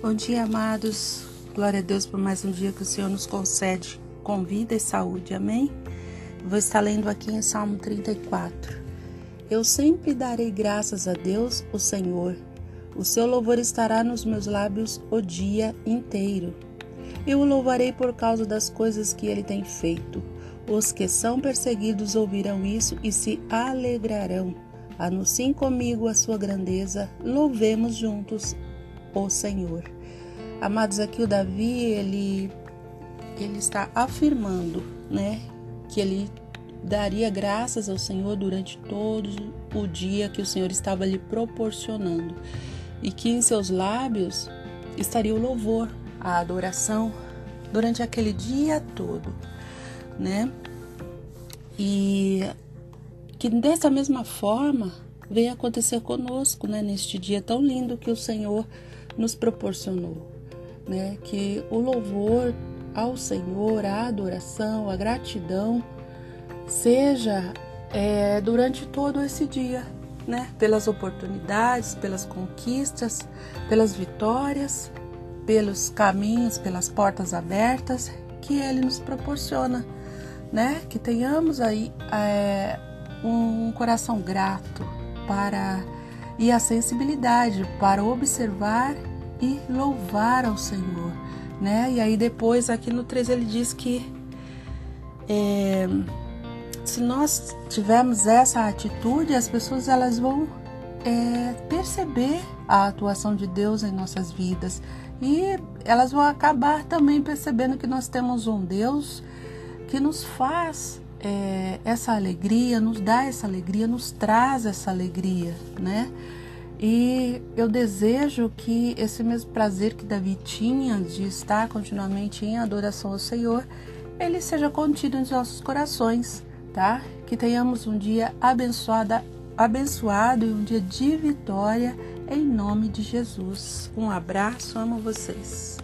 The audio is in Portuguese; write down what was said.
Bom dia, amados. Glória a Deus por mais um dia que o Senhor nos concede com vida e saúde. Amém? Vou estar lendo aqui em Salmo 34. Eu sempre darei graças a Deus, o Senhor. O seu louvor estará nos meus lábios o dia inteiro. Eu o louvarei por causa das coisas que ele tem feito. Os que são perseguidos ouvirão isso e se alegrarão. Anunciem comigo a sua grandeza, louvemos juntos o Senhor. Amados, aqui o Davi, ele, ele está afirmando, né, que ele daria graças ao Senhor durante todo o dia que o Senhor estava lhe proporcionando e que em seus lábios estaria o louvor, a adoração durante aquele dia todo, né? E que dessa mesma forma venha acontecer conosco, né, neste dia tão lindo que o Senhor nos proporcionou, né? Que o louvor ao Senhor, a adoração, a gratidão seja é, durante todo esse dia, né? Pelas oportunidades, pelas conquistas, pelas vitórias, pelos caminhos, pelas portas abertas que Ele nos proporciona, né? Que tenhamos aí é, um coração grato para e a sensibilidade para observar e louvar ao Senhor, né? E aí depois aqui no 3 ele diz que é, se nós tivermos essa atitude, as pessoas elas vão é, perceber a atuação de Deus em nossas vidas e elas vão acabar também percebendo que nós temos um Deus que nos faz é, essa alegria, nos dá essa alegria, nos traz essa alegria, né? E eu desejo que esse mesmo prazer que Davi tinha de estar continuamente em adoração ao Senhor, ele seja contido nos nossos corações, tá? Que tenhamos um dia abençoado, abençoado e um dia de vitória em nome de Jesus. Um abraço, amo vocês.